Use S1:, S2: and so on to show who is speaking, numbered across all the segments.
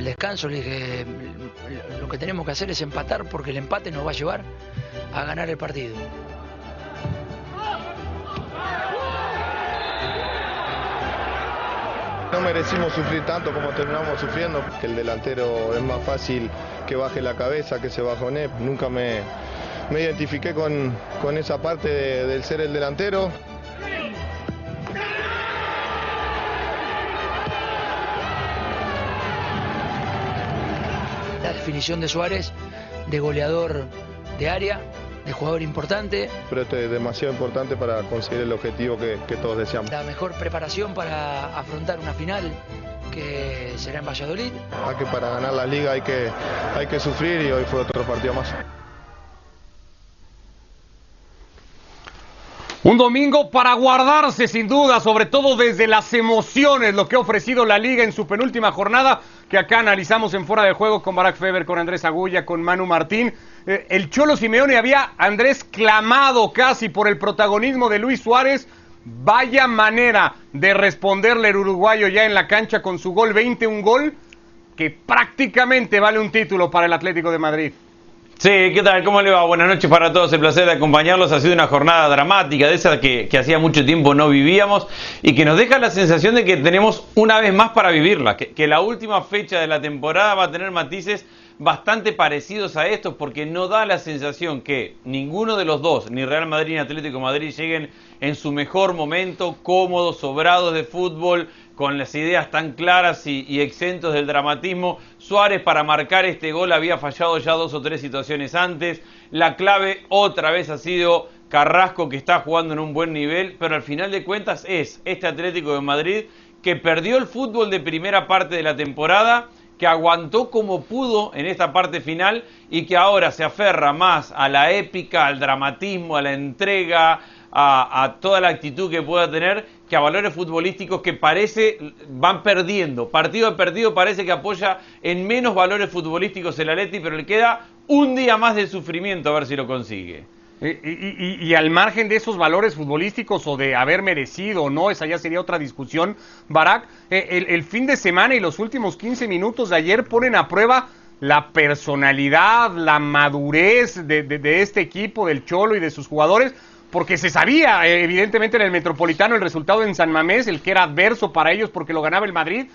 S1: el descanso le dije, lo que tenemos que hacer es empatar porque el empate nos va a llevar a ganar el partido.
S2: No merecimos sufrir tanto como terminamos sufriendo, que el delantero es más fácil que baje la cabeza, que se bajonee. Nunca me, me identifiqué con, con esa parte de- del ser el delantero.
S1: Definición de Suárez de goleador de área, de jugador importante,
S2: Pero esto es demasiado importante para conseguir el objetivo que, que todos deseamos.
S1: la mejor preparación para afrontar una final que será en Valladolid.
S2: Hay que para ganar la liga hay que, hay que sufrir y hoy fue otro partido más.
S3: Un domingo para guardarse sin duda, sobre todo desde las emociones, lo que ha ofrecido la liga en su penúltima jornada, que acá analizamos en Fuera de Juego con Barack Feber, con Andrés Agulla, con Manu Martín. Eh, el Cholo Simeone había, Andrés, clamado casi por el protagonismo de Luis Suárez. Vaya manera de responderle el uruguayo ya en la cancha con su gol 20, un gol que prácticamente vale un título para el Atlético de Madrid.
S4: Sí, ¿qué tal? ¿Cómo le va? Buenas noches para todos. El placer de acompañarlos. Ha sido una jornada dramática, de esa que, hacía mucho tiempo no vivíamos y que nos deja la sensación de que tenemos una vez más para vivirla. Que, la última fecha de la temporada va a tener matices bastante parecidos a estos porque no da la sensación que ninguno de los dos, ni Real Madrid ni Atlético Madrid, lleguen en su mejor momento, cómodos, sobrados de fútbol, con las ideas tan claras y, y exentos del dramatismo. Suárez para marcar este gol había fallado ya dos o tres situaciones antes. La clave otra vez ha sido Carrasco que está jugando en un buen nivel, pero al final de cuentas es este Atlético de Madrid que perdió el fútbol de primera parte de la temporada, que aguantó como pudo en esta parte final y que ahora se aferra más a la épica, al dramatismo, a la entrega, a, toda la actitud que pueda tener que a valores futbolísticos que parece van perdiendo. Partido a partido parece que apoya en menos valores futbolísticos el Atleti, pero le queda un día más de sufrimiento a ver si lo consigue.
S3: Y, al margen de esos valores futbolísticos o de haber merecido o no, esa ya sería otra discusión, Barak, eh, el, fin de semana y los últimos 15 minutos de ayer ponen a prueba la personalidad, la madurez de este equipo, del Cholo y de sus jugadores, porque se sabía eh, evidentemente en el Metropolitano el resultado en San Mamés, el que era adverso para ellos porque lo ganaba el Madrid,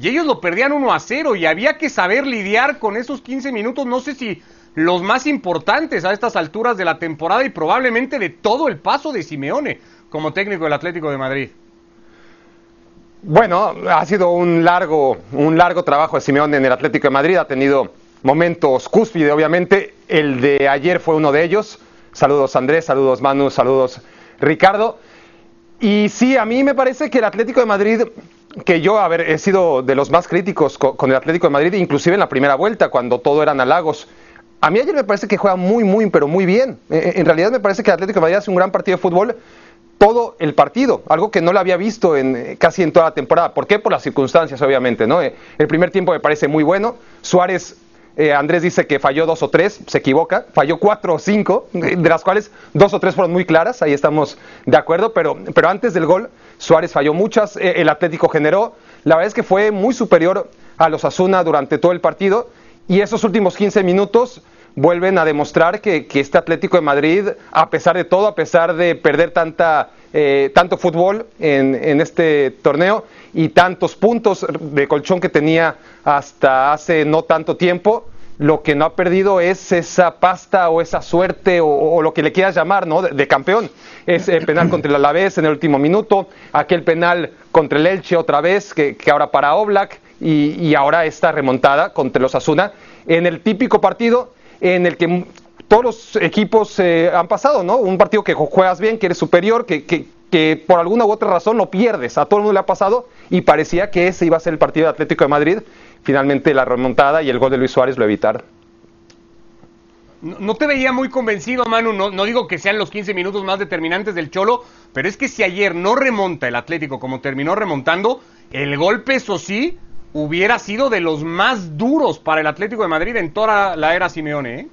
S3: y ellos lo perdían 1 a 0 y había que saber lidiar con esos 15 minutos, no sé si los más importantes a estas alturas de la temporada y probablemente de todo el paso de Simeone como técnico del Atlético de Madrid.
S5: Bueno, ha sido un largo, un largo trabajo de Simeone en el Atlético de Madrid. Ha tenido momentos cúspide, obviamente. El de ayer fue uno de ellos. Saludos Andrés, saludos Manu, saludos Ricardo. Y sí, a mí me parece que el Atlético de Madrid, que yo, he sido de los más críticos co- con, el Atlético de Madrid, inclusive en la primera vuelta, cuando todo eran halagos. A mí ayer me parece que juega muy, muy, pero muy bien. Eh, en realidad me parece que el Atlético de Madrid hace un gran partido de fútbol todo el partido, algo que no lo había visto en, eh, casi en toda la temporada. ¿Por qué? Por las circunstancias, obviamente. ¿no? Eh, El primer tiempo me parece muy bueno. Suárez, eh, Andrés dice que falló dos o tres, se equivoca. Falló cuatro o cinco, eh, de las cuales dos o tres fueron muy claras, ahí estamos de acuerdo. Pero, pero antes del gol, Suárez falló muchas, eh, el Atlético generó. La verdad es que fue muy superior a los Asuna durante todo el partido. Y esos últimos 15 minutos vuelven a demostrar que, que este Atlético de Madrid, a pesar de todo, a pesar de perder tanta, eh, tanto fútbol en, en este torneo y tantos puntos de colchón que tenía hasta hace no tanto tiempo, lo que no ha perdido es esa pasta o esa suerte o, lo que le quieras llamar, ¿no? De, campeón. Ese penal contra el Alavés en el último minuto, aquel penal contra el Elche otra vez, que, ahora para Oblak, y, ahora esta remontada contra los Asuna, en el típico partido en el que todos los equipos eh, han pasado, ¿no? Un partido que ju- juegas bien, que eres superior, que- que por alguna u otra razón lo pierdes. A todo el mundo le ha pasado y parecía que ese iba a ser el partido de Atlético de Madrid. Finalmente la remontada y el gol de Luis Suárez lo evitaron.
S3: No, te veía muy convencido, Manu. No, no digo que sean los 15 minutos más determinantes del Cholo, pero es que si ayer no remonta el Atlético como terminó remontando, el golpe, eso sí, hubiera sido de los más duros para el Atlético de Madrid en toda la era Simeone. ¿eh?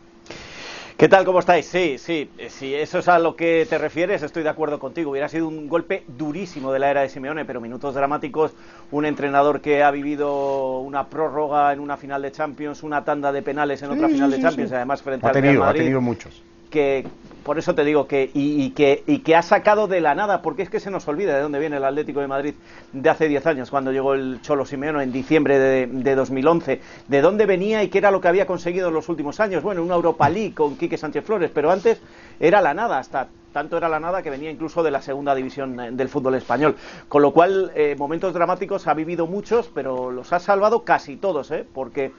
S6: ¿Qué tal? ¿Cómo estáis? Sí, sí, eh, si eso es a lo que te refieres, estoy de acuerdo contigo. Hubiera sido un golpe durísimo de la era de Simeone, pero minutos dramáticos. Un entrenador que ha vivido una prórroga en una final de Champions, una tanda de penales en otra final de Champions, además frente
S5: Ha
S6: al Real
S5: tenido, ha
S6: Madrid.
S5: tenido muchos.
S6: que por eso te digo que y, que y que ha sacado de la nada porque es que se nos olvida de dónde viene el Atlético de Madrid de hace 10 años cuando llegó el Cholo Simeone en diciembre de, de 2011 de dónde venía y qué era lo que había conseguido en los últimos años bueno una Europa League con Quique Sánchez Flores pero antes era la nada hasta tanto era la nada que venía incluso de la segunda división eh, del fútbol español con lo cual eh, momentos dramáticos ha vivido muchos pero los ha salvado casi todos ¿eh? porque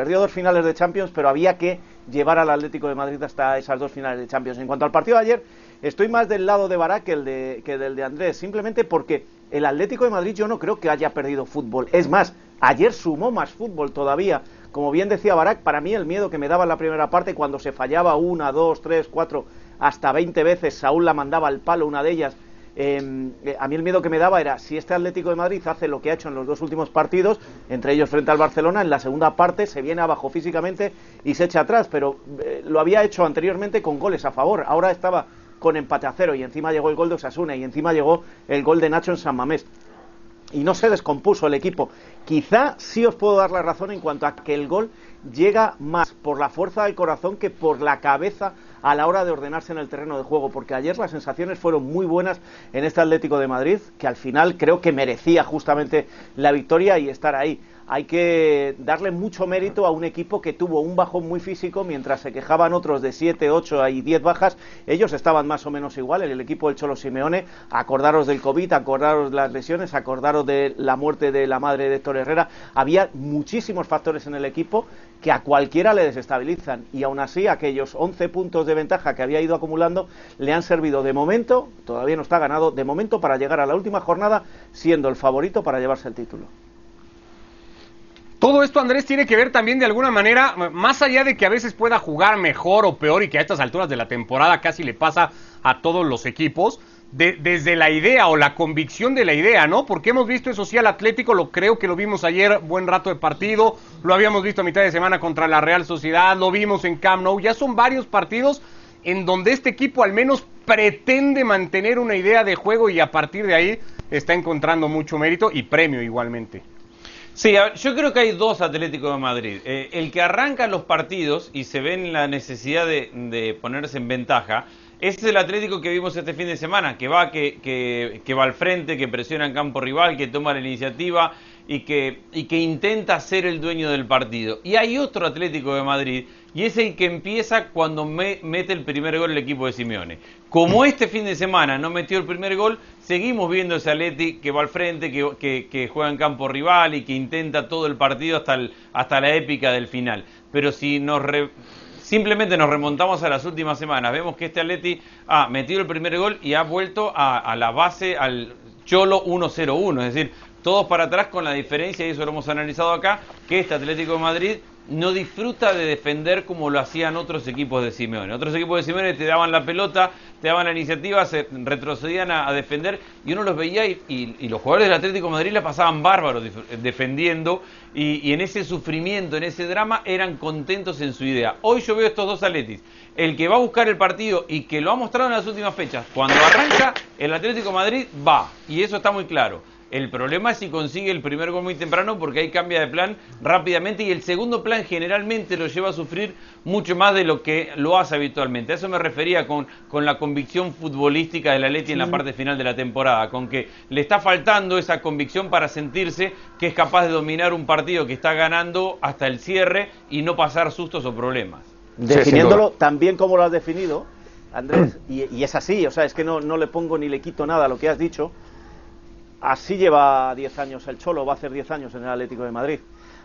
S6: Perdió dos finales de Champions, pero había que llevar al Atlético de Madrid hasta esas dos finales de Champions. En cuanto al partido de ayer, estoy más del lado de Barak que, el de, que del de Andrés, simplemente porque el Atlético de Madrid yo no creo que haya perdido fútbol. Es más, ayer sumó más fútbol todavía. Como bien decía Barak, para mí el miedo que me daba en la primera parte cuando se fallaba una, dos, tres, cuatro, hasta 20 veces, Saúl la mandaba al palo, una de ellas, eh, eh, a mí el miedo que me daba era si este Atlético de Madrid hace lo que ha hecho en los dos últimos partidos, entre ellos frente al Barcelona, en la segunda parte se viene abajo físicamente y se echa atrás, pero eh, lo había hecho anteriormente con goles a favor, ahora estaba con empate a cero y encima llegó el gol de Osasuna y encima llegó el gol de Nacho en San Mamés y no se descompuso el equipo. Quizá sí os puedo dar la razón en cuanto a que el gol llega más por la fuerza del corazón que por la cabeza a la hora de ordenarse en el terreno de juego, porque ayer las sensaciones fueron muy buenas en este Atlético de Madrid, que al final creo que merecía justamente la victoria y estar ahí. Hay que darle mucho mérito a un equipo que tuvo un bajón muy físico, mientras se quejaban otros de 7, 8 y 10 bajas, ellos estaban más o menos igual, el equipo del Cholo Simeone, acordaros del COVID, acordaros de las lesiones, acordaros de la muerte de la madre de Héctor Herrera, había muchísimos factores en el equipo que a cualquiera le desestabilizan y aún así aquellos 11 puntos de ventaja que había ido acumulando le han servido de momento, todavía no está ganado, de momento para llegar a la última jornada siendo el favorito para llevarse el título.
S3: Todo esto, Andrés, tiene que ver también de alguna manera, más allá de que a veces pueda jugar mejor o peor y que a estas alturas de la temporada casi le pasa a todos los equipos, de- desde la idea o la convicción de la idea, ¿no? Porque hemos visto eso sí al Atlético, lo creo que lo vimos ayer, buen rato de partido, lo habíamos visto a mitad de semana contra la Real Sociedad, lo vimos en Camp Nou, ya son varios partidos en donde este equipo al menos pretende mantener una idea de juego y a partir de ahí está encontrando mucho mérito y premio igualmente.
S4: Sí, yo creo que hay dos Atléticos de Madrid. Eh, el que arranca los partidos y se ve en la necesidad de, ponerse en ventaja, es el Atlético que vimos este fin de semana, que va, que, que, que va al frente, que presiona en campo rival, que toma la iniciativa y que, y que intenta ser el dueño del partido. Y hay otro Atlético de Madrid, y es el que empieza cuando me- mete el primer gol el equipo de Simeone. Como este fin de semana no metió el primer gol, seguimos viendo ese Atleti que va al frente, que, que- que juega en campo rival y que intenta todo el partido hasta, el- hasta la épica del final. Pero si nos re- simplemente nos remontamos a las últimas semanas, vemos que este Atleti ha metido el primer gol y ha vuelto a, a la base, al Cholo 1-0-1, es decir, todos para atrás con la diferencia, y eso lo hemos analizado acá, que este Atlético de Madrid no disfruta de defender como lo hacían otros equipos de Simeone. Otros equipos de Simeone te daban la pelota, te daban la iniciativa, se retrocedían a, defender y uno los veía y, los jugadores del Atlético Madrid la pasaban bárbaros dif- defendiendo y, en ese sufrimiento, en ese drama, eran contentos en su idea. Hoy yo veo estos dos Atletis. El que va a buscar el partido y que lo ha mostrado en las últimas fechas, cuando arranca, el Atlético Madrid va y eso está muy claro. El problema es si consigue el primer gol muy temprano porque ahí cambia de plan rápidamente y el segundo plan generalmente lo lleva a sufrir mucho más de lo que lo hace habitualmente. A eso me refería con, con la convicción futbolística del Atleti en la parte final de la temporada, con que le está faltando esa convicción para sentirse que es capaz de dominar un partido que está ganando hasta el cierre y no pasar sustos o problemas.
S6: Definiéndolo bien como lo has definido, Andrés, y, y es así, o sea, es que no, no le pongo ni le quito nada a lo que has dicho. Así lleva 10 años el Cholo, va a hacer 10 años en el Atlético de Madrid.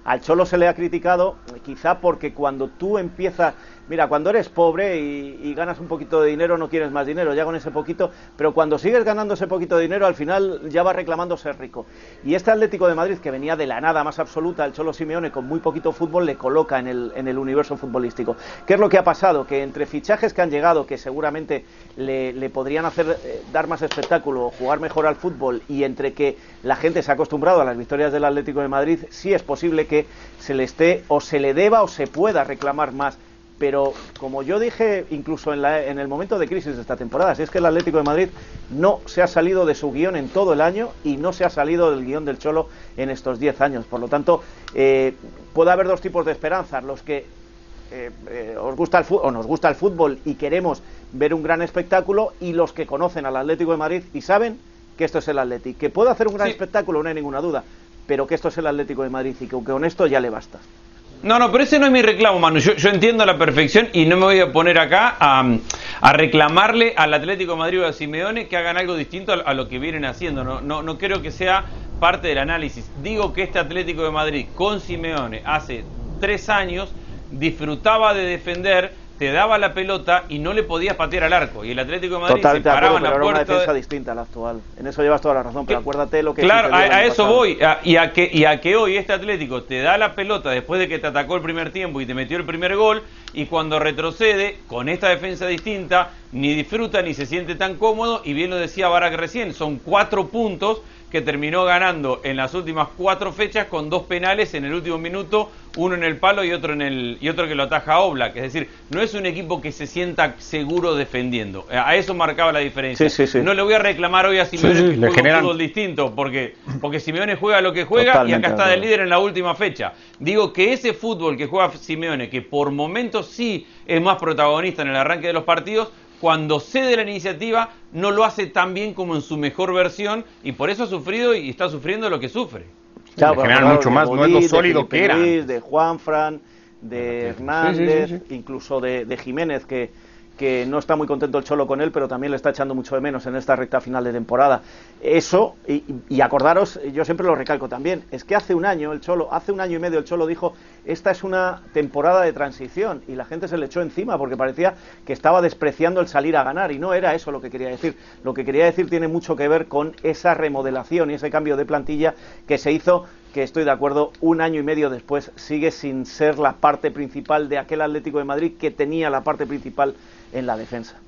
S6: Al Cholo se le ha criticado quizá porque cuando tú empiezas, mira, cuando eres pobre y, ganas un poquito de dinero no quieres más dinero, ya con ese poquito, pero cuando sigues ganando ese poquito de dinero al final ya vas reclamando ser rico. Y este Atlético de Madrid que venía de la nada más absoluta, el Cholo Simeone con muy poquito fútbol le coloca en el, universo futbolístico. ¿Qué es lo que ha pasado? Que entre fichajes que han llegado, que seguramente le, podrían hacer eh, dar más espectáculo jugar mejor al fútbol y entre que la gente se ha acostumbrado a las victorias del Atlético de Madrid, sí es posible que se le esté o se le deba o se pueda reclamar más pero como yo dije incluso en, la- en el momento de crisis de esta temporada, si es que el Atlético de Madrid no se ha salido de su guion en todo el año y no se ha salido del guion del Cholo en estos 10 años. Por lo tanto, eh, puede haber dos tipos de esperanzas. Los que eh, eh, os gusta el o nos gusta el fútbol y queremos ver un gran espectáculo y los que conocen al Atlético de Madrid y saben que esto es el Atlético, que puede hacer un gran
S4: Sí.
S6: espectáculo, no hay ninguna duda, pero que esto es el Atlético de Madrid y que con esto ya le basta.
S4: No, no, pero ese no es mi reclamo, Manu. Yo, entiendo a la perfección y no me voy a poner acá a, reclamarle al Atlético de Madrid o a Simeone que hagan algo distinto a, a lo que vienen haciendo. No, no, no creo que sea parte del análisis. Digo que este Atlético de Madrid con Simeone hace tres años disfrutaba de defender, te daba la pelota y no le podías patear al arco. Y el Atlético de Madrid
S6: Totalmente
S4: se paraba
S6: acuerdo,
S4: en
S6: pero
S4: la
S6: era una
S4: puerta.
S6: defensa
S4: de-
S6: distinta a la actual. En eso llevas toda la razón, pero acuérdate lo que
S4: Claro, a, eso
S6: pasado.
S4: voy. a- y, a que, y a que hoy este Atlético te da la pelota después de que te atacó el primer tiempo y te metió el primer gol. Y cuando retrocede, con esta defensa distinta, ni disfruta ni se siente tan cómodo. Y bien lo decía Barak recién, son cuatro puntos que terminó ganando en las últimas cuatro fechas con dos penales en el último minuto, uno en el palo y otro en el y otro que lo ataja Oblak. Es decir, no es un equipo que se sienta seguro defendiendo. A eso marcaba la diferencia.
S6: Sí, sí, sí.
S4: No le voy a reclamar hoy a Simeone
S3: Sí, sí,
S4: que juega un fútbol distinto, porque, porque Simeone juega lo que juega y acá está
S6: de
S4: líder en la última fecha. Digo que ese fútbol que juega Simeone, que por momentos sí es más protagonista en el arranque de los partidos, cuando cede la iniciativa no lo hace tan bien como en su mejor versión y por eso ha sufrido y está sufriendo lo que sufre.
S6: Claro,
S3: generan mucho más, no es lo
S6: de
S3: sólido
S6: Felipe
S3: que era.
S6: Luis, de Juanfran, de Hernández,
S3: Sí, sí, sí,
S6: incluso de, de Jiménez, que, que no está muy contento el Cholo con él, pero también le está echando mucho de menos en esta recta final de temporada. Eso, y, y acordaros, yo siempre lo recalco también, es que hace un año el Cholo, hace un año y medio el Cholo dijo, esta es una temporada de transición, y la gente se le echó encima porque parecía que estaba despreciando el salir a ganar, y no era eso lo que quería decir. Lo que quería decir tiene mucho que ver con esa remodelación y ese cambio de plantilla que se hizo que estoy de acuerdo, un año y medio después sigue sin ser la parte principal de aquel Atlético de Madrid que tenía la parte principal en la defensa.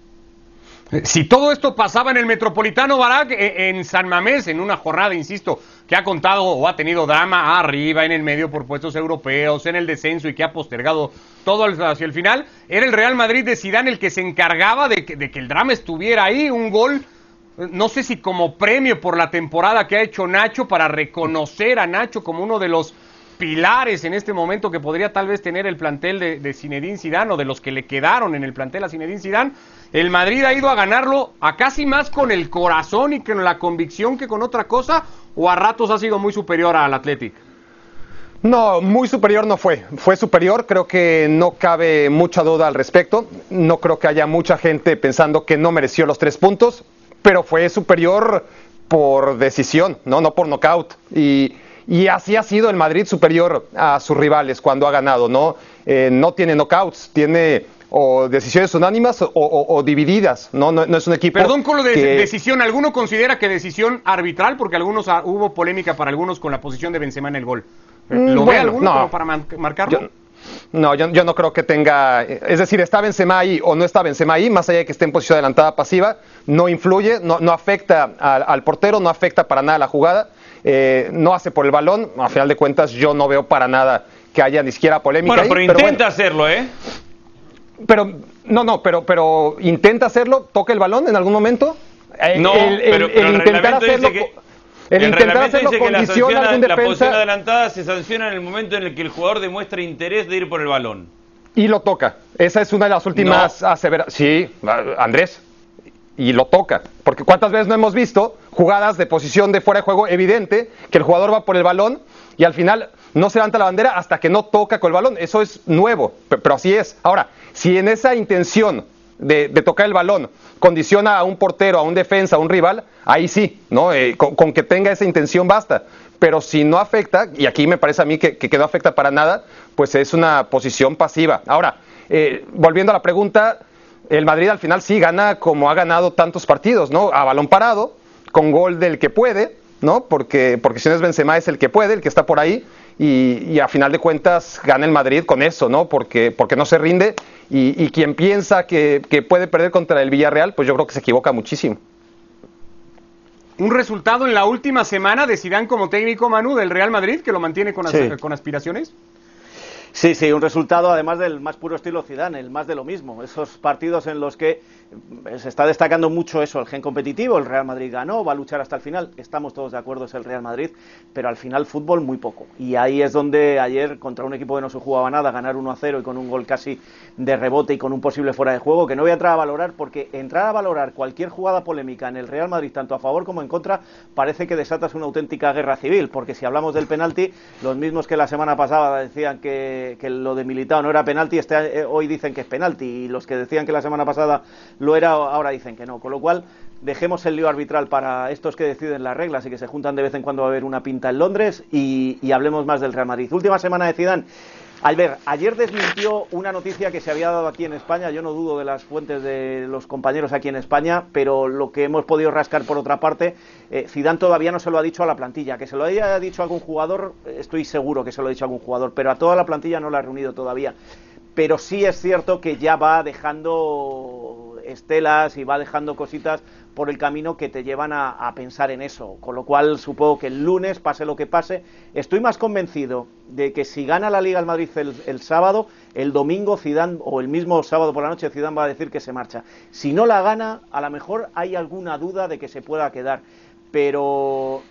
S3: Si todo esto pasaba en el Metropolitano Barak, eh, en San Mamés, en una jornada, insisto, que ha contado o ha tenido drama arriba, en el medio por puestos europeos, en el descenso y que ha postergado todo hacia el final, era el Real Madrid de Zidane el que se encargaba de que, de que el drama estuviera ahí, un gol, eh, no sé si como premio por la temporada que ha hecho Nacho para reconocer a Nacho como uno de los pilares en este momento que podría tal vez tener el plantel de, de Zinedine Zidane o de los que le quedaron en el plantel a Zinedine Zidane. El Madrid ha ido a ganarlo a casi más con el corazón y con la convicción que con otra cosa o a ratos ha sido muy superior al Athletic.
S5: No, muy superior no fue. Fue superior, creo que no cabe mucha duda al respecto. No creo que haya mucha gente pensando que no mereció los tres puntos, pero fue superior por decisión, no, no por nocaut. Y, y así ha sido el Madrid superior a sus rivales cuando ha ganado, ¿no? Eh, no tiene knockouts, tiene o decisiones unánimas o, o- o divididas, ¿no? ¿no? no es un equipo.
S3: Perdón con lo de
S5: que-
S3: decisión. ¿Alguno considera que decisión arbitral? Porque algunos ah, hubo polémica para algunos con la posición de Benzema en el gol.
S5: Mm,
S3: ¿Lo ve alguno
S5: no.
S3: como para marcarlo?
S5: Yo- no, yo, yo no creo que tenga. Es decir, está Benzema ahí o no está Benzema ahí, más allá de que esté en posición adelantada pasiva, no influye, no, no afecta al, al portero, no afecta para nada la jugada, eh, no hace por el balón. A final de cuentas, yo no veo para nada que haya ni siquiera polémica.
S4: Bueno,
S5: ahí,
S4: pero intenta hacerlo, ¿eh?
S5: Pero, no, no, pero, pero intenta hacerlo, toca el balón en algún momento. Eh,
S4: No,
S5: el, el-
S4: pero,
S5: el
S4: pero el
S5: intentar hacerlo,
S4: dice que...
S5: co- el intentar hacerlo
S4: dice que la, posición adelantada se sanciona en el momento en el que el jugador demuestra interés de ir por el balón.
S5: y lo toca. Esa es una de las últimas aseveraciones. Sí, Andrés. Y lo toca. Porque cuántas veces no hemos visto jugadas de posición de fuera de juego evidente que el jugador va por el balón y al final no se levanta la bandera hasta que no toca con el balón. Eso es nuevo, pe- pero así es. Ahora, si en esa intención de, tocar el balón condiciona a un portero, a un defensa, a un rival, ahí sí, ¿no? Eh, con, con que tenga esa intención basta. Pero si no afecta, y aquí me parece a mí que, que- que no afecta para nada, pues es una posición pasiva. Ahora, eh, volviendo a la pregunta, el Madrid al final sí gana como ha ganado tantos partidos, ¿no? A balón parado, con gol del que puede, ¿no? Porque, porque si no es Benzema es el que puede, el que está por ahí, y, y a final de cuentas gana el Madrid con eso, ¿no? Porque, porque no se rinde, y, y quien piensa que, que puede perder contra el Villarreal, pues yo creo que se equivoca muchísimo.
S3: Un resultado en la última semana de Zidane como técnico Manu del Real Madrid que lo mantiene con, as-
S6: Sí.
S3: con aspiraciones.
S6: Sí, sí, un resultado además del más puro estilo Zidane, el más de lo mismo. Esos partidos en los que se está destacando mucho eso, el gen competitivo, el Real Madrid ganó, va a luchar hasta el final, estamos todos de acuerdo, es el Real Madrid, pero al final fútbol muy poco. Y ahí es donde ayer, contra un equipo que no se jugaba nada, ganar 1 a 0 y con un gol casi de rebote y con un posible fuera de juego, que no voy a entrar a valorar, porque entrar a valorar cualquier jugada polémica en el Real Madrid, tanto a favor como en contra, parece que desatas una auténtica guerra civil, porque si hablamos del penalti, los mismos que la semana pasada decían que que, lo de Militao no era penalti, este, eh, hoy dicen que es penalti, y los que decían que la semana pasada lo era, ahora dicen que no. Con lo cual, dejemos el lío arbitral para estos que deciden las reglas y que se juntan de vez en cuando a ver una pinta en Londres y, hablemos más del Real Madrid. Última semana de Zidane. Albert, ayer desmintió una noticia que se había dado aquí en España. Yo no dudo de las fuentes de los compañeros aquí en España, pero lo que hemos podido rascar por otra parte, eh, Zidane todavía no se lo ha dicho a la plantilla. Que se lo haya dicho a algún jugador, estoy seguro que se lo ha dicho a algún jugador, pero a toda la plantilla no la ha reunido todavía. Pero sí es cierto que ya va dejando estelas y va dejando cositas por el camino que te llevan a, pensar en eso. Con lo cual, supongo que el lunes, pase lo que pase, estoy más convencido de que si gana la Liga al Madrid el, sábado, el domingo Zidane, o el mismo sábado por la noche, Zidane va a decir que se marcha. Si no la gana, a lo mejor hay alguna duda de que se pueda quedar. Pero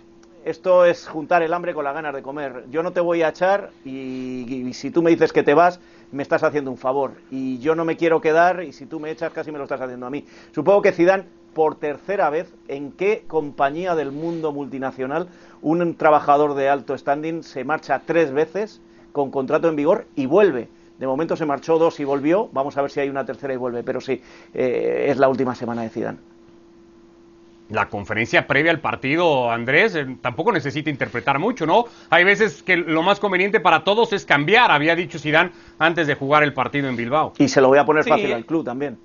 S6: esto es juntar el hambre con las ganas de comer. Yo no te voy a echar y, y, si tú me dices que te vas, me estás haciendo un favor. Y yo no me quiero quedar y si tú me echas, casi me lo estás haciendo a mí. Supongo que Zidane por tercera vez en qué compañía del mundo multinacional un trabajador de alto standing se marcha tres veces con contrato en vigor y vuelve. De momento se marchó dos y volvió. Vamos a ver si hay una tercera y vuelve. Pero sí, eh, es la última semana de Zidane.
S3: La conferencia previa al partido, Andrés, eh, tampoco necesita interpretar mucho, ¿no? Hay veces que lo más conveniente para todos es cambiar, había dicho Zidane antes de jugar el partido en Bilbao.
S6: Y se lo voy a poner fácil al club también.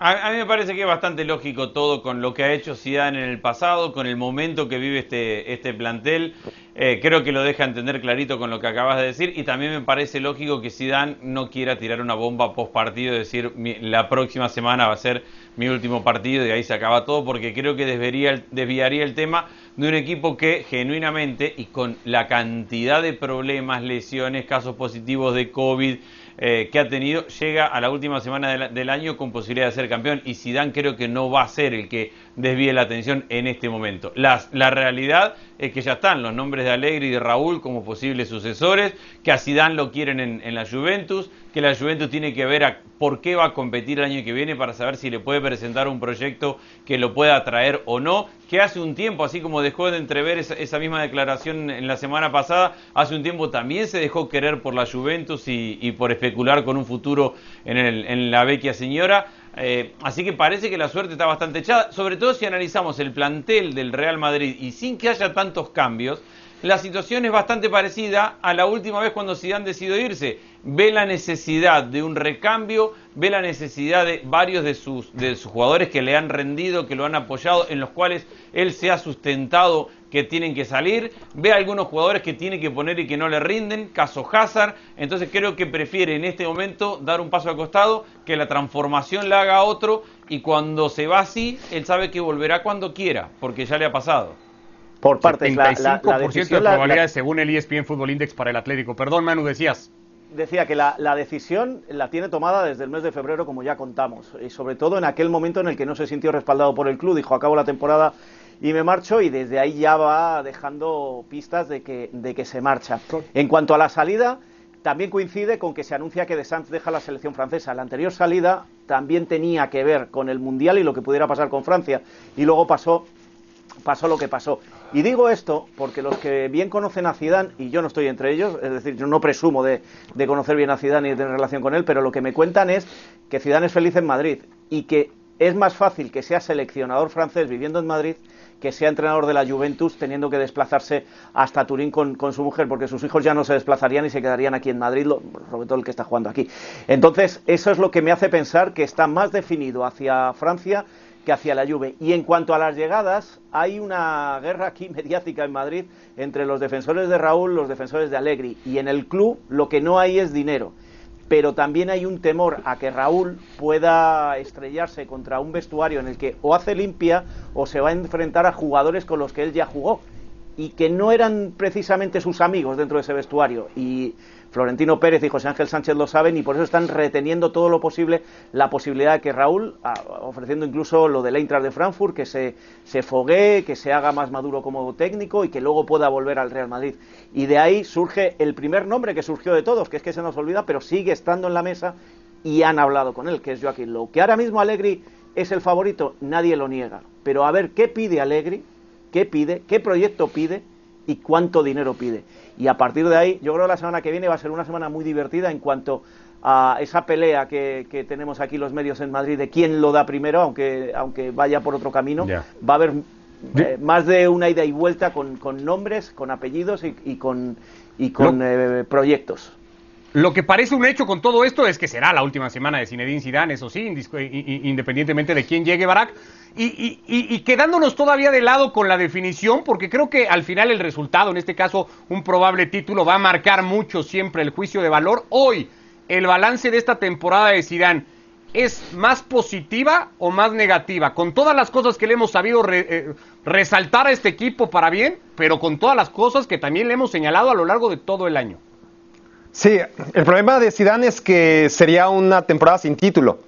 S4: A, mí me parece que es bastante lógico todo con lo que ha hecho Zidane en el pasado, con el momento que vive este, este plantel. Eh, creo que lo deja entender clarito con lo que acabas de decir y también me parece lógico que Zidane no quiera tirar una bomba post partido decir la próxima semana va a ser mi último partido y ahí se acaba todo porque creo que desviaría el tema de un equipo que genuinamente y con la cantidad de problemas, lesiones, casos positivos de COVID, eh, que ha tenido, llega a la última semana del, año con posibilidad de ser campeón y Zidane creo que no va a ser el que desvíe la atención en este momento. la realidad es que ya están los nombres de Alegre y de Raúl como posibles sucesores, que a Zidane lo quieren en, la Juventus, que la Juventus tiene que ver a por qué va a competir el año que viene para saber si le puede presentar un proyecto que lo pueda atraer o no, que hace un tiempo, así como dejó de entrever esa, misma declaración en la semana pasada, hace un tiempo también se dejó querer por la Juventus y, por especular con un futuro en, en la vecchia señora. Eh, así que parece que la suerte está bastante echada, sobre todo si analizamos el plantel del Real Madrid y sin que haya tantos cambios, la situación es bastante parecida a la última vez cuando Zidane decidió irse. Ve la necesidad de un recambio, ve la necesidad de varios de sus, de sus jugadores que le han rendido, que lo han apoyado, en los cuales él se ha sustentado que tienen que salir, ve a algunos jugadores que tiene que poner y que no le rinden, caso Hazard, entonces creo que prefiere en este momento dar un paso al costado, que la transformación la haga otro y cuando se va así, él sabe que volverá cuando quiera, porque ya le ha pasado.
S3: Por parte de la, la, de probabilidades según el ESPN Football Index para el Atlético. Perdón, Manu, decías
S6: decía que la, la, decisión la tiene tomada desde el mes de febrero, como ya contamos, y sobre todo en aquel momento en el que no se sintió respaldado por el club, dijo acabo la temporada y me marcho y desde ahí ya va dejando pistas de que, de que se marcha. En cuanto a la salida, también coincide con que se anuncia que De Sanz deja la selección francesa. La anterior salida también tenía que ver con el Mundial y lo que pudiera pasar con Francia. Y luego pasó, pasó lo que pasó. Y digo esto porque los que bien conocen a Zidane, y yo no estoy entre ellos, es decir, yo no presumo de, de conocer bien a Zidane y de tener relación con él, pero lo que me cuentan es que Zidane es feliz en Madrid y que es más fácil que sea seleccionador francés viviendo en Madrid que sea entrenador de la Juventus teniendo que desplazarse hasta Turín con, su mujer, porque sus hijos ya no se desplazarían y se quedarían aquí en Madrid, sobre todo el que está jugando aquí. Entonces, eso es lo que me hace pensar que está más definido hacia Francia que hacia la Juve. Y en cuanto a las llegadas, hay una guerra aquí mediática en Madrid entre los defensores de Raúl, los defensores de Allegri, y en el club lo que no hay es dinero pero también hay un temor a que Raúl pueda estrellarse contra un vestuario en el que o hace limpia o se va a enfrentar a jugadores con los que él ya jugó. y que no eran precisamente sus amigos dentro de ese vestuario. Y Florentino Pérez y José Ángel Sánchez lo saben y por eso están reteniendo todo lo posible la posibilidad de que Raúl, ofreciendo incluso lo del Eintracht de Frankfurt, que se, se foguee, que se haga más maduro como técnico y que luego pueda volver al Real Madrid. Y de ahí surge el primer nombre que surgió de todos, que es que se nos olvida, pero sigue estando en la mesa y han hablado con él, que es Joaquín Lowe. Que ahora mismo Allegri es el favorito, nadie lo niega. Pero a ver, ¿qué pide Allegri? ¿Qué pide? ¿Qué proyecto pide? ¿Y cuánto dinero pide? Y a partir de ahí, yo creo que la semana que viene va a ser una semana muy divertida en cuanto a esa pelea que, tenemos aquí los medios en Madrid de quién lo da primero, aunque, aunque vaya por otro camino. Va a haber eh, más de una ida y vuelta con, nombres, con apellidos y, con, y con eh, proyectos.
S3: Lo que parece un hecho con todo esto es que será la última semana de Zinedine Zidane, eso sí, independientemente de quién llegue Barak. Y, quedándonos todavía de lado con la definición, porque creo que al final el resultado, en este caso un probable título, va a marcar mucho siempre el juicio de valor. Hoy, el balance de esta temporada de Zidane es más positiva o más negativa, con todas las cosas que le hemos sabido eh, resaltar a este equipo para bien, pero con todas las cosas que también le hemos señalado a lo largo de todo el año.
S5: Sí, el problema de Zidane es que sería una temporada sin título.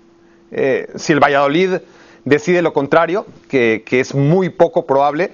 S5: Eh, si el Valladolid decide lo contrario, que, es muy poco probable,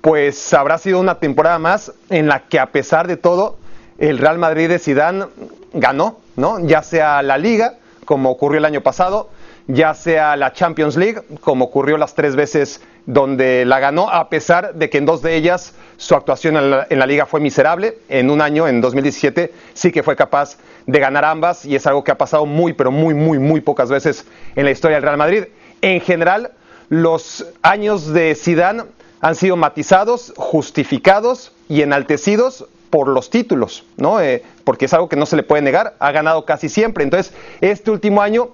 S5: pues habrá sido una temporada más en la que a pesar de todo el Real Madrid de Zidane ganó, ¿no? Ya sea la Liga, como ocurrió el año pasado, ya sea la Champions League, como ocurrió las tres veces donde la ganó, a pesar de que en dos de ellas su actuación en la, liga fue miserable. En un año, en 2017, sí que fue capaz de ganar ambas y es algo que ha pasado muy, pero muy, muy, muy pocas veces en la historia del Real Madrid. En general, los años de Zidane han sido matizados, justificados y enaltecidos por los títulos, ¿no? Eh, porque es algo que no se le puede negar, ha ganado casi siempre. Entonces, este último año,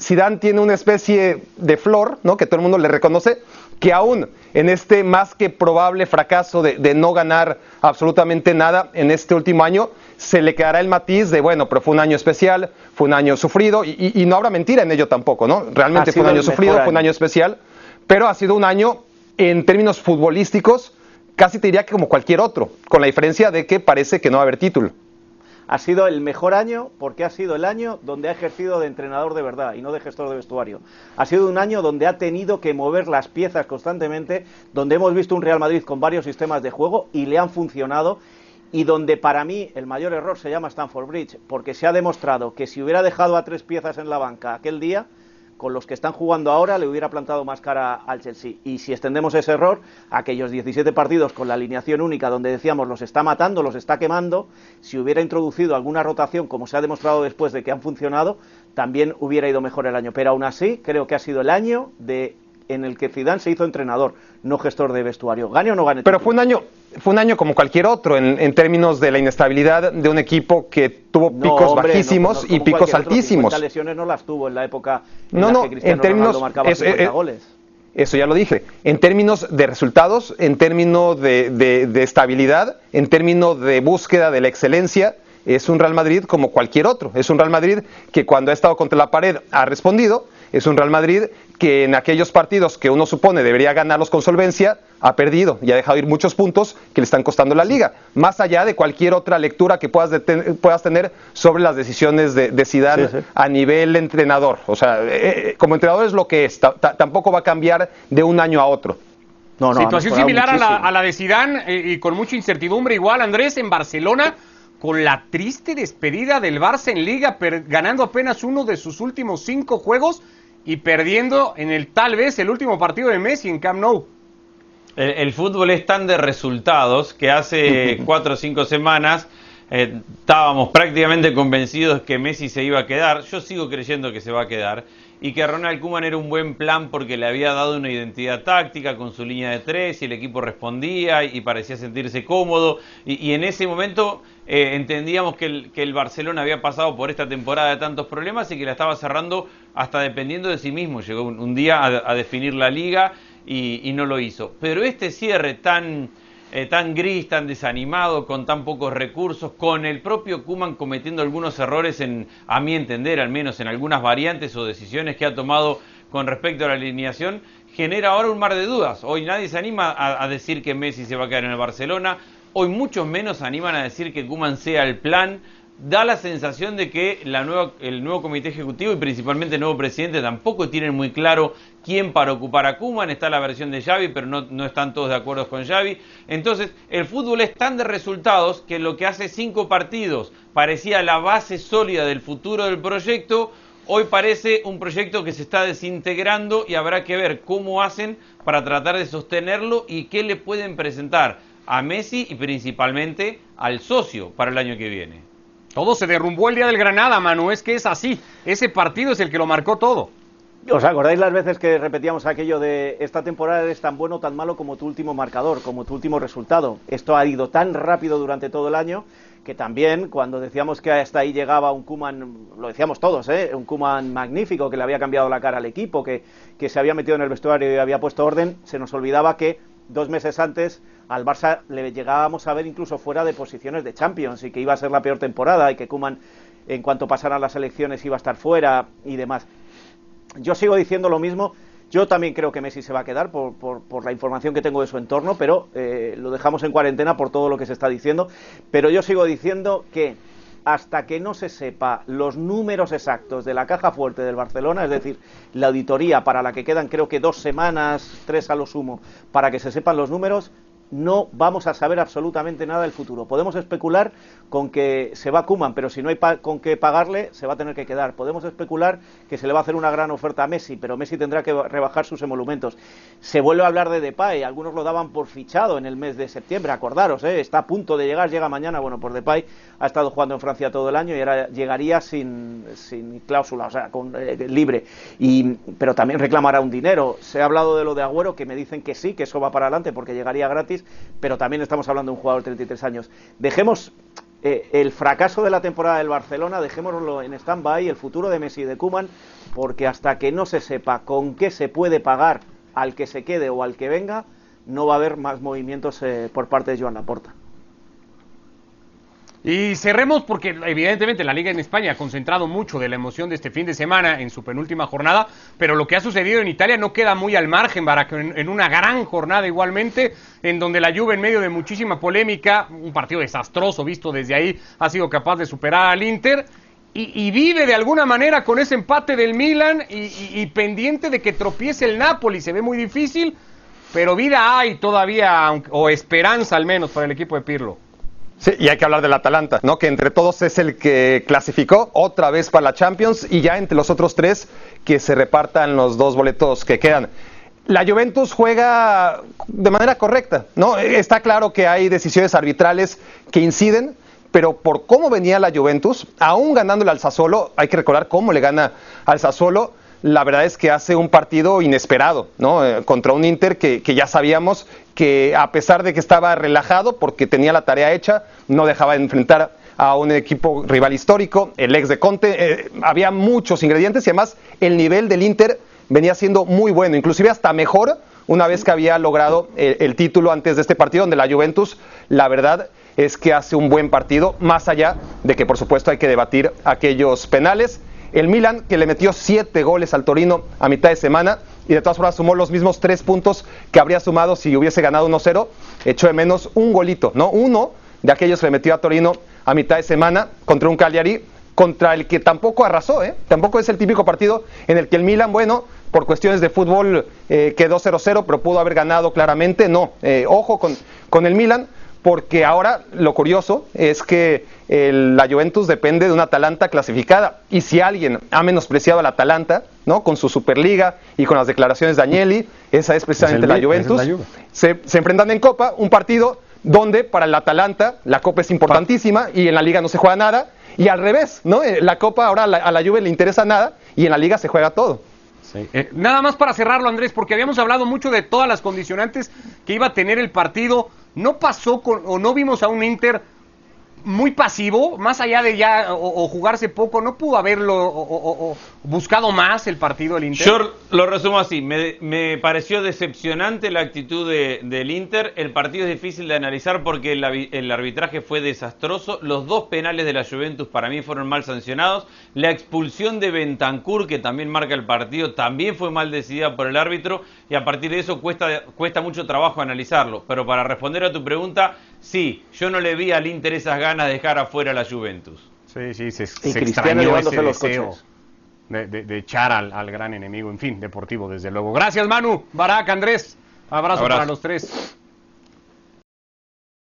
S5: Zidane tiene una especie de flor, ¿no? Que todo el mundo le reconoce, que aún en este más que probable fracaso de, no ganar absolutamente nada en este último año, se le quedará el matiz de, bueno, pero fue un año especial, fue un año sufrido, y, no habrá mentira en ello tampoco, ¿no? Realmente fue un año sufrido, fue un año especial, pero ha sido un año, en términos futbolísticos, casi te diría que como cualquier otro, con la diferencia de que parece que no va a haber título
S6: ha sido el mejor año porque ha sido el año donde ha ejercido de entrenador de verdad y no de gestor de vestuario. Ha sido un año donde ha tenido que mover las piezas constantemente, donde hemos visto un Real Madrid con varios sistemas de juego y le han funcionado y donde para mí el mayor error se llama Stanford Bridge, porque se ha demostrado que si hubiera dejado a tres piezas en la banca aquel día, con los que están jugando ahora le hubiera plantado más cara al Chelsea. Y si extendemos ese error, aquellos 17 partidos con la alineación única donde decíamos los está matando, los está quemando, si hubiera introducido alguna rotación como se ha demostrado después de que han funcionado, también hubiera ido mejor el año. Pero aún así, creo que ha sido el año de en el que Zidane se hizo entrenador, no gestor de vestuario. ¿Gane o no gane?
S5: Pero fue un año, fue un año como cualquier otro en, términos de la inestabilidad de un equipo que tuvo picos bajísimos y picos altísimos.
S6: Las lesiones no las tuvo en la época
S5: en no, no, en términos, marcaba eso, eh, goles. Eso ya lo dije. En términos de resultados, en términos de, de estabilidad, en términos de búsqueda de la excelencia, es un Real Madrid como cualquier otro. Es un Real Madrid que cuando ha estado contra la pared ha respondido. Es un Real Madrid que en aquellos partidos que uno supone debería ganarlos con solvencia, ha perdido y ha dejado ir muchos puntos que le están costando la liga, más allá de cualquier otra lectura que puedas, puedas tener sobre las decisiones de, de Zidane a nivel entrenador. O sea, eh, eh, como entrenador es lo que es, tampoco va a cambiar de un año a otro.
S3: No, no, Situación similar a la, a la, de Zidane eh, y con mucha incertidumbre igual, Andrés, en Barcelona con la triste despedida del Barça en Liga, ganando apenas uno de sus últimos cinco juegos y perdiendo en el tal vez el último partido de Messi en Camp Nou.
S4: El, fútbol es tan de resultados que hace cuatro o cinco semanas eh, estábamos prácticamente convencidos que Messi se iba a quedar. Yo sigo creyendo que se va a quedar y que Ronald Koeman era un buen plan porque le había dado una identidad táctica con su línea de tres y el equipo respondía y parecía sentirse cómodo y, en ese momento eh, entendíamos que el, Barcelona había pasado por esta temporada de tantos problemas y que la estaba cerrando hasta dependiendo de sí mismo. Llegó un, día a, definir la liga y no lo hizo. Pero este cierre tan eh, tan gris, tan desanimado, con tan pocos recursos, con el propio Kuman cometiendo algunos errores en, a mi entender, al menos en algunas variantes o decisiones que ha tomado con respecto a la alineación, genera ahora un mar de dudas. Hoy nadie se anima a, a decir que Messi se va a quedar en el Barcelona, hoy muchos menos animan a decir que Kuman sea el plan da la sensación de que el nuevo comité ejecutivo y principalmente el nuevo presidente tampoco tienen muy claro quién para ocupar a Kuman. Está la versión de Xavi, pero no, no están todos de acuerdo con Xavi. Entonces, el fútbol es tan de resultados que lo que hace cinco partidos parecía la base sólida del futuro del proyecto, hoy parece un proyecto que se está desintegrando y habrá que ver cómo hacen para tratar de sostenerlo y qué le pueden presentar a Messi y principalmente al socio para el año que viene.
S3: Todo se derrumbó el día del Granada, Manu. Es que es así. Ese partido es el que lo marcó todo.
S6: ¿Os acordáis las veces que repetíamos aquello de esta temporada es tan bueno o tan malo como tu último marcador, como tu último resultado? Esto ha ido tan rápido durante todo el año que también cuando decíamos que hasta ahí llegaba un Kuman, lo decíamos todos, ¿eh? un Kuman magnífico que le había cambiado la cara al equipo, que, que se había metido en el vestuario y había puesto orden, se nos olvidaba que dos meses antes al Barça le llegábamos a ver incluso fuera de posiciones de Champions y que iba a ser la peor temporada y que Kuman en cuanto pasaran las elecciones iba a estar fuera y demás. Yo sigo diciendo lo mismo. Yo también creo que Messi se va a quedar por, por, por la información que tengo de su entorno, pero eh, lo dejamos en cuarentena por todo lo que se está diciendo. Pero yo sigo diciendo que hasta que no se sepa los números exactos de la caja fuerte del Barcelona, es decir, la auditoría para la que quedan creo que dos semanas, tres a lo sumo, para que se sepan los números, no vamos a saber absolutamente nada del futuro. Podemos especular con que se va Kuman, pero si no hay con qué pagarle, se va a tener que quedar. Podemos especular que se le va a hacer una gran oferta a Messi, pero Messi tendrá que rebajar sus emolumentos. Se vuelve a hablar de Depay, algunos lo daban por fichado en el mes de septiembre, acordaros, ¿eh? está a punto de llegar, llega mañana. Bueno, pues Depay ha estado jugando en Francia todo el año y ahora llegaría sin, sin cláusula, o sea, con, eh, libre. Y, pero también reclamará un dinero. Se ha hablado de lo de Agüero, que me dicen que sí, que eso va para adelante porque llegaría gratis pero también estamos hablando de un jugador de 33 años. Dejemos eh, el fracaso de la temporada del Barcelona, dejémoslo en stand-by, el futuro de Messi y de Kuman, porque hasta que no se sepa con qué se puede pagar al que se quede o al que venga, no va a haber más movimientos eh, por parte de Joan Laporta.
S3: Y cerremos porque evidentemente la liga en España ha concentrado mucho de la emoción de este fin de semana en su penúltima jornada, pero lo que ha sucedido en Italia no queda muy al margen para que en, una gran jornada igualmente, en donde la Juve en medio de muchísima polémica, un partido desastroso visto desde ahí, ha sido capaz de superar al Inter. Y, vive de alguna manera con ese empate del Milan y, y pendiente de que tropiece el Napoli. Se ve muy difícil, pero vida hay todavía, o esperanza al menos para el equipo de Pirlo.
S5: Sí, y hay que hablar del Atalanta, ¿no? Que entre todos es el que clasificó otra vez para la Champions y ya entre los otros tres que se repartan los dos boletos que quedan. La Juventus juega de manera correcta, ¿no? Está claro que hay decisiones arbitrales que inciden, pero por cómo venía la Juventus, aún ganándole al Sassuolo, hay que recordar cómo le gana al la verdad es que hace un partido inesperado, ¿no? Eh, contra un Inter que, que, ya sabíamos que a pesar de que estaba relajado porque tenía la tarea hecha, no dejaba de enfrentar a un equipo rival histórico, el ex de Conte, eh, había muchos ingredientes y además el nivel del Inter venía siendo muy bueno, inclusive hasta mejor una vez que había logrado el, el título antes de este partido, donde la Juventus, la verdad es que hace un buen partido, más allá de que por supuesto hay que debatir aquellos penales. El Milan, que le metió siete goles al Torino a mitad de semana y de todas formas sumó los mismos tres puntos que habría sumado si hubiese ganado 1-0, echó de menos un golito, ¿no? Uno de aquellos que le metió a Torino a mitad de semana contra un Cagliari, contra el que tampoco arrasó, ¿eh? Tampoco es el típico partido en el que el Milan, bueno, por cuestiones de fútbol eh, quedó 0-0, pero pudo haber ganado claramente. No, eh, ojo con, con el Milan porque ahora lo curioso es que el, la Juventus depende de una Atalanta clasificada. Y si alguien ha menospreciado a la Atalanta, ¿no? Con su Superliga y con las declaraciones de Agnelli, esa es precisamente la Juventus. Es la se, se, enfrentan en Copa, un partido donde para el Atalanta la Copa es importantísima y en la Liga no se juega nada. Y al revés, ¿no? Eh, la Copa ahora a la, a la Juve le interesa nada y en la Liga se juega todo.
S3: Sí. Eh, nada más para cerrarlo, Andrés, porque habíamos hablado mucho de todas las condicionantes que iba a tener el partido. No pasó con, o no vimos a un Inter muy pasivo, más allá de ya o, jugarse poco, ¿no pudo haberlo o, buscado más el partido del Inter?
S4: Yo lo resumo así, me, me pareció decepcionante la actitud de- del Inter, el partido es difícil de analizar porque el arbitraje fue desastroso, los dos penales de la Juventus para mí fueron mal sancionados, la expulsión de Bentancur que también marca el partido también fue mal decidida por el árbitro y a partir de eso cuesta, cuesta mucho trabajo analizarlo, pero para responder a tu pregunta, sí, yo no le vi al Inter esas ganas de dejar afuera a la Juventus.
S3: Sí, sí, se, se extrañó ese
S6: los
S3: deseo
S6: coches.
S3: de, de- de echar al, al gran enemigo, en fin, deportivo desde luego. Gracias Manu, Barak, Andrés, abrazo.
S4: Abrazo.
S3: para los tres.